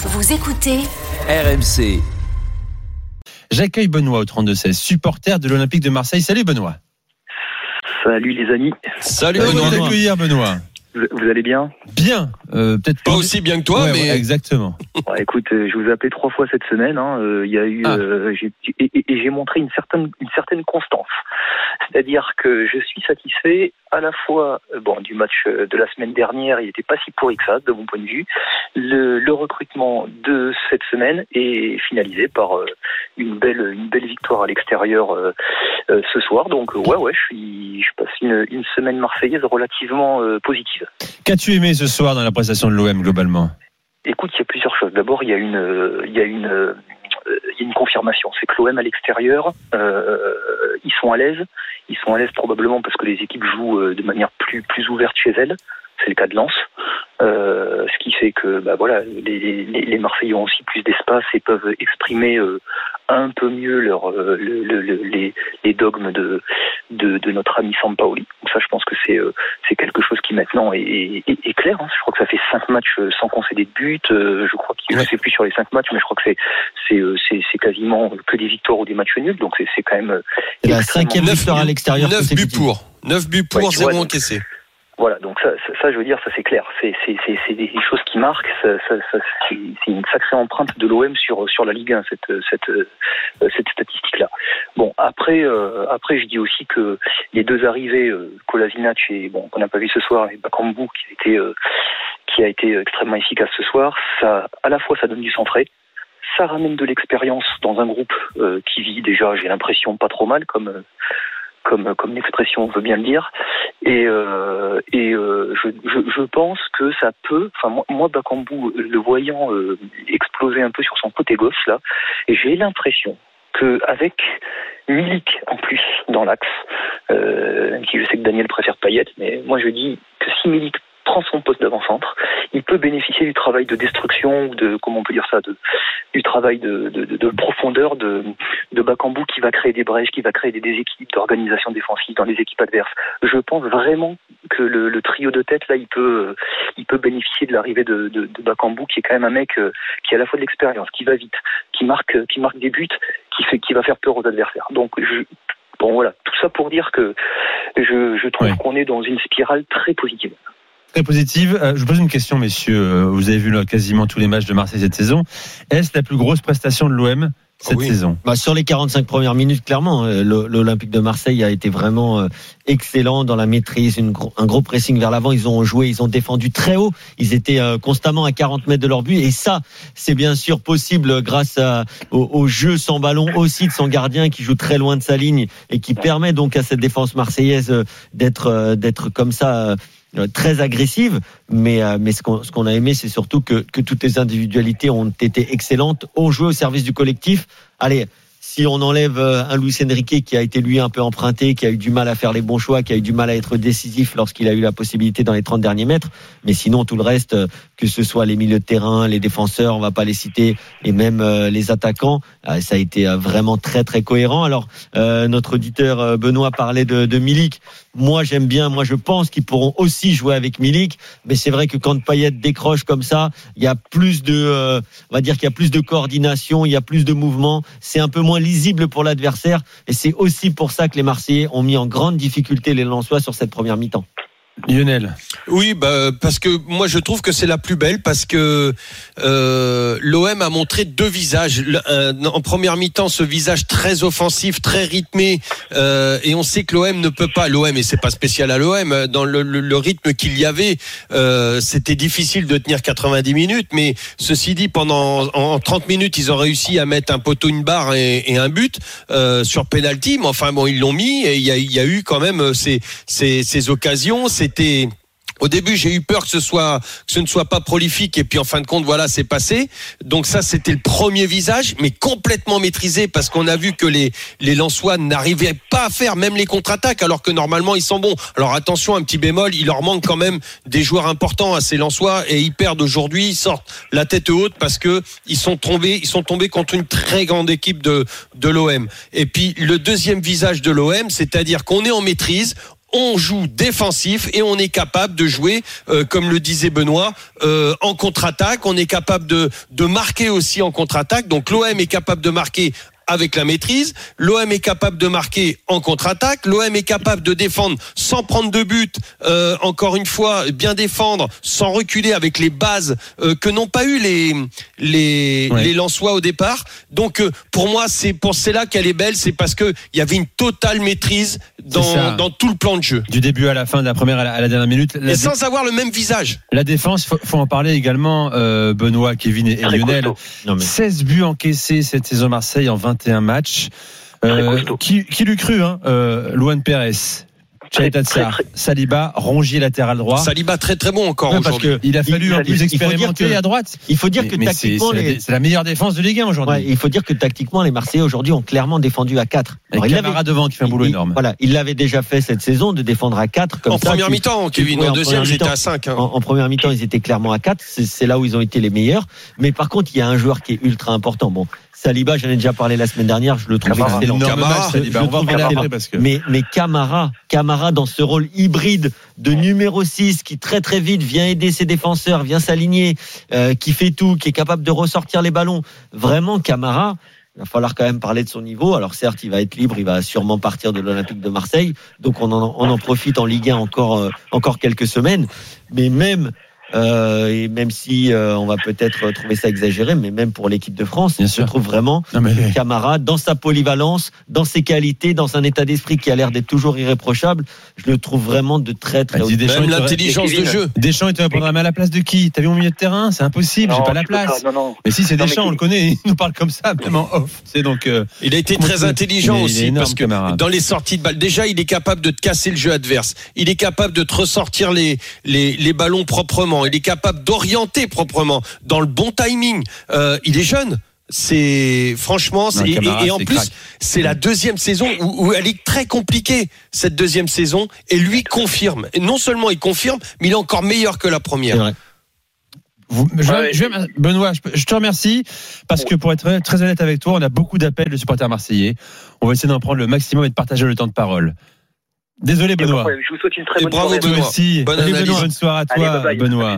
Vous écoutez RMC. J'accueille Benoît au 32-16, supporter de l'Olympique de Marseille. Salut Benoît. Salut les amis, Salut Benoît. Benoît. Vous, vous allez bien Bien, euh, peut-être Pas aussi bien que toi, Ouais, mais ouais, exactement. Ouais, Écoute, euh, je vous ai appelé trois fois cette semaine. hein, euh, Il y a eu, Ah. euh, j'ai- et, et- et j'ai montré une certaine, une certaine constance. C'est-à-dire que je suis satisfait à la fois, euh, bon, du match euh, de la semaine dernière, il n'était pas si pourri que ça, de mon point de vue. Le, le recrutement de cette semaine est finalisé par euh, une belle, une belle victoire à l'extérieur euh, ce soir. Donc euh, ouais, ouais, je suis, je passe une, une semaine marseillaise relativement euh, positive. Qu'as-tu aimé ce soir dans la prestation de l'OM globalement? Écoute, il y a plusieurs choses. D'abord, il y a une, il y a une, il y a une confirmation. C'est que l'OM à l'extérieur, euh, ils sont à l'aise. Ils sont à l'aise probablement parce que les équipes jouent de manière plus plus ouverte chez elles. C'est le cas de Lens. Euh, ce qui fait que bah voilà, les, les, les Marseillais ont aussi plus d'espace et peuvent exprimer euh, un peu mieux leur, euh, le- le- le- les, les dogmes de, de, de notre ami Sampaoli. Donc ça, je pense que c'est euh, c'est quelque chose qui maintenant est, est, est clair. hein. Je crois que ça fait cinq matchs euh, sans concéder de but. Euh, Je crois qu'il ne Ouais. sait plus sur les cinq matchs, mais je crois que c'est c'est euh, c'est c'est quasiment que des victoires ou des matchs nuls. Donc c'est c'est quand même euh, C'est la extrêmement- cinquième Neuf victoire à buts- l'extérieur. 9 buts pour. 9 buts pour, Ouais, tu vois, 0 donc- encaissé. Voilà, donc ça, ça, je veux dire, ça c'est clair. C'est des choses qui marquent. Ça, c'est une sacrée empreinte de l'OM sur sur la Ligue 1 cette cette euh, cette statistique là. Bon après euh, après je dis aussi que les deux arrivées euh, Kolasinac et bon qu'on n'a pas vu ce soir et Bakambu qui a été euh, qui a été extrêmement efficace ce soir, ça à la fois ça donne du sang frais. Ça ramène de l'expérience dans un groupe euh, qui vit déjà, j'ai l'impression, pas trop mal, comme euh, comme comme l'expression veut bien le dire. Et, euh, et euh, je, je, pense que ça peut. Enfin, moi, moi Bakambu, le voyant euh, exploser un peu sur son côté gauche là, j'ai l'impression que avec Milik en plus dans l'axe, si je sais que Daniel préfère Payet, mais moi je dis que si Milik prend son poste d'avant-centre, il peut bénéficier du travail de destruction ou de comment on peut dire ça, de, du travail de, de, de, de profondeur de, de Bakambu qui va créer des brèches, qui va créer des déséquilibres d'organisation défensive dans les équipes adverses. Je pense vraiment que le, le trio de tête là, il peut, il peut bénéficier de l'arrivée de, de, de Bakambu, qui est quand même un mec euh, qui a à la fois de l'expérience, qui va vite, qui marque, qui marque des buts, qui fait, qui va faire peur aux adversaires. Donc je, bon voilà, tout ça pour dire que je, je trouve qu'on est dans une spirale très positive. Très positive. Euh, je vous pose une question, messieurs. Euh, Vous avez vu là, quasiment tous les matchs de Marseille cette saison. Est-ce la plus grosse prestation de l'OM cette oui. saison? Bah, sur les 45 premières minutes, clairement, euh, l'Olympique de Marseille a été vraiment excellent dans la maîtrise, une gro- un gros pressing vers l'avant. Ils ont joué, ils ont défendu très haut. Ils étaient euh, constamment à 40 mètres de leur but. Et ça, c'est bien sûr possible grâce à- au, au jeu sans ballon aussi de son gardien qui joue très loin de sa ligne et qui permet donc à cette défense marseillaise d'être euh, d'être comme ça. Euh, très agressive, mais euh, mais ce qu'on qu'on a aimé, c'est surtout que que toutes les individualités ont été excellentes, ont joué au service du collectif. Allez, si on enlève euh, un Luis Enrique qui a été lui un peu emprunté, qui a eu du mal à faire les bons choix, qui a eu du mal à être décisif lorsqu'il a eu la possibilité dans les 30 derniers mètres, mais sinon tout le reste, euh, que ce soit les milieux de terrain, les défenseurs, on va pas les citer, et même euh, les attaquants, ça a été vraiment très très cohérent. Alors notre auditeur Benoît parlait de, Milik. Moi j'aime bien, moi je pense qu'ils pourront aussi jouer avec Milik, mais c'est vrai que quand Payet décroche comme ça, il y a plus de, on va dire qu'il y a plus de coordination, il y a plus de mouvement, c'est un peu moins lisible pour l'adversaire, et c'est aussi pour ça que les Marseillais ont mis en grande difficulté les Lensois sur cette première mi-temps. Lionel Oui, bah, parce que moi je trouve que c'est la plus belle parce que euh, l'OM a montré deux visages. En première mi-temps, ce visage très offensif, très rythmé, euh, et on sait que l'OM ne peut pas. L'OM et c'est pas spécial à l'OM. Dans le, rythme qu'il y avait, euh, c'était difficile de tenir 90 minutes. Mais ceci dit, pendant en 30 minutes, ils ont réussi à mettre un poteau, une barre et, un but sur penalty. Mais enfin bon, ils l'ont mis et il y a, eu quand même ces, ces, ces occasions. Au début, j'ai eu peur que ce ne soit pas prolifique et puis en fin de compte, voilà, c'est passé. Donc ça, c'était le premier visage, mais complètement maîtrisé parce qu'on a vu que les Lensois n'arrivaient pas à faire même les contre-attaques alors que normalement ils sont bons. Alors attention, un petit bémol, il leur manque quand même des joueurs importants à ces Lensois et ils perdent aujourd'hui, ils sortent la tête haute parce que ils sont tombés, ils sont tombés contre une très grande équipe de l'OM. Et puis le deuxième visage de l'OM, c'est-à-dire qu'on est en maîtrise, on joue défensif et on est capable de jouer, euh, comme le disait Benoît, euh, en contre-attaque. On est capable de, de marquer aussi en contre-attaque. Donc l'OM est capable de marquer avec la maîtrise. L'OM est capable de marquer en contre-attaque. L'OM est capable de défendre sans prendre de but. Euh, encore une fois, bien défendre sans reculer avec les bases euh, que n'ont pas eu les les Ouais. les Lensois au départ. Donc euh, pour moi, c'est pour c'est là qu'elle est belle, c'est parce que il y avait une totale maîtrise dans dans tout le plan de jeu Du début à la fin, de la première à la, à la dernière minute. La, et sans avoir le même visage. la défense, faut, faut en parler également. euh, Benoît, Kevin et, Lionel. costaud. Non, mais 16 buts encaissés cette saison Marseille en 21 matchs. Euh, qui, qui l'eût cru, hein, euh, Luan Pérez, Tsar, Saliba, Rongier latéral droit. Saliba très très bon encore Ouais, parce que Il a fallu il- en plus expérimenter à droite. il faut dire Mais- que mais c'est tactiquement, c'est la, les, c'est la meilleure défense de Ligue 1 aujourd'hui. Ouais, il faut dire que tactiquement, les Marseillais aujourd'hui ont clairement défendu à 4. Avec il Camara devant qui fait un boulot il- énorme. Voilà, il l'avait déjà fait cette saison de défendre à 4 comme En ça, première tu- mi-temps, Kevin. Ouais, en en deuxième, j'étais mi-temps. à 5. En, en première mi-temps, ils étaient clairement à 4. C'est c'est là où ils ont été les meilleurs. Mais par contre, il y a un joueur qui est ultra important. Bon, Saliba, j'en ai déjà parlé la semaine dernière. Je le trouve Camara. excellent. Camara, je On va en trouve parler Camara. après parce que. Mais, mais Camara, Camara dans ce rôle hybride de numéro 6 qui très très vite vient aider ses défenseurs, vient s'aligner, euh, qui fait tout, qui est capable de ressortir les ballons. Vraiment, Camara, il va falloir quand même parler de son niveau. Alors certes, il va être libre, il va sûrement partir de l'Olympique de Marseille, donc on en, on en profite en Ligue 1 encore euh, encore quelques semaines. Mais même euh, et même si euh, on va peut-être trouver ça exagéré, mais même pour l'équipe de France, Bien je sûr. trouve vraiment mais- Camara, dans sa polyvalence, dans ses qualités, dans un état d'esprit qui a l'air d'être toujours irréprochable, je le trouve vraiment de très très Bah, haut. Même l'intelligence de jeu. Deschamps, il te répondra, mais à la place de qui? T'as vu mon milieu de terrain? C'est impossible, j'ai pas la pas, place. Non, non. Mais si, c'est Non, mais Deschamps, on le connaît, il nous parle comme ça, même en off. C'est donc. euh, Il a été très intelligent est aussi énorme, parce que Camara. dans les sorties de balles, déjà il est capable de te casser le jeu adverse. Il est capable de te ressortir les les, les ballons proprement. Il est capable d'orienter proprement dans le bon timing. Euh, il est jeune. C'est franchement, Non, et, Camara, et en plus c'est la deuxième saison où, où elle est très compliquée cette deuxième saison et lui confirme. Et non seulement il confirme, mais il est encore meilleur que la première. Vous- je, Ouais, je- Benoît, je, je te remercie parce que pour être très, très honnête avec toi, on a beaucoup d'appels de supporters marseillais. On va essayer d'en prendre le maximum et de partager le temps de parole. Désolé Benoît. Je vous souhaite une très Et bonne bravo, soirée. Benoît. aussi. Bonne analyse. Benoît. Bonne soirée à Allez, toi, bye bye. À Benoît.